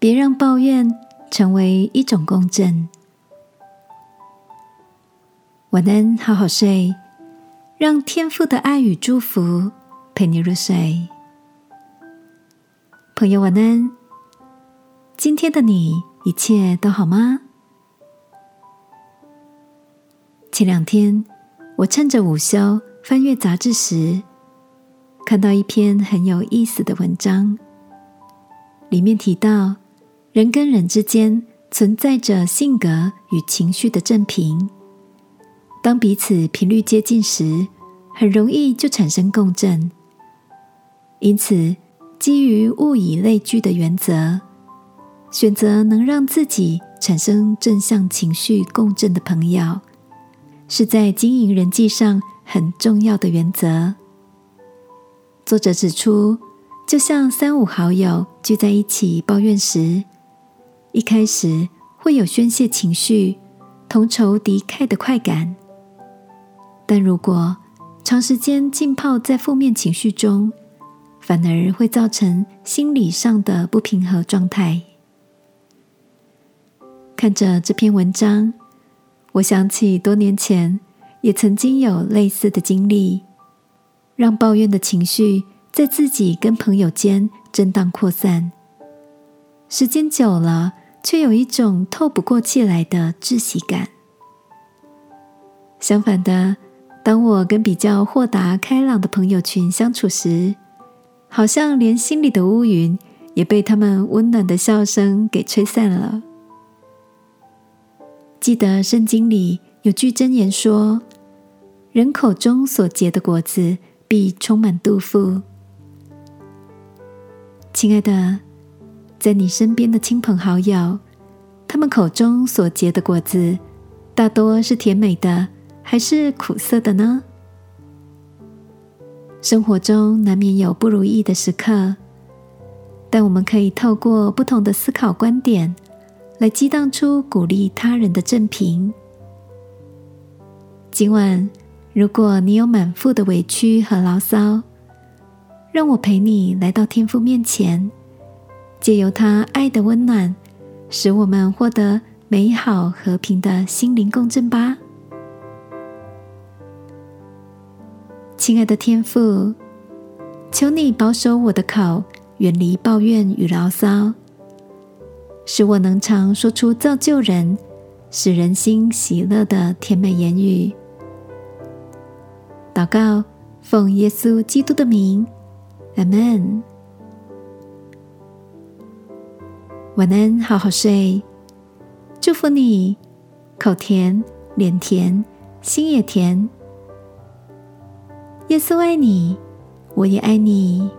别让抱怨成为一种共振。晚安，好好睡，让天父的爱与祝福陪你入睡。朋友，晚安。今天的你一切都好吗？前两天，我趁着午休翻阅杂志时，看到一篇很有意思的文章，里面提到。人跟人之间存在着性格与情绪的正频，当彼此频率接近时，很容易就产生共振。因此，基于物以类聚的原则，选择能让自己产生正向情绪共振的朋友，是在经营人际上很重要的原则。作者指出，就像三五好友聚在一起抱怨时，一开始会有宣泄情绪、同仇敌忾的快感，但如果长时间浸泡在负面情绪中，反而会造成心理上的不平衡状态。看着这篇文章，我想起多年前也曾经有类似的经历，让抱怨的情绪在自己跟朋友间震荡扩散，时间久了。却有一种透不过气来的窒息感。相反的，当我跟比较豁达开朗的朋友群相处时，好像连心里的乌云也被他们温暖的笑声给吹散了。记得圣经里有句箴言说：“人口中所结的果子，必充满肚腹。”亲爱的。在你身边的亲朋好友，他们口中所结的果子，大多是甜美的，还是苦涩的呢？生活中难免有不如意的时刻，但我们可以透过不同的思考观点，来激荡出鼓励他人的正评。今晚，如果你有满腹的委屈和牢骚，让我陪你来到天父面前。借由他爱的温暖，使我们获得美好和平的心灵共振吧。亲爱的天父，求你保守我的口，远离抱怨与牢骚，使我能常说出造就人、使人心喜乐的甜美言语。祷告，奉耶稣基督的名，阿门。晚安，好好睡。祝福你，口甜，脸甜，心也甜。耶稣爱你，我也爱你。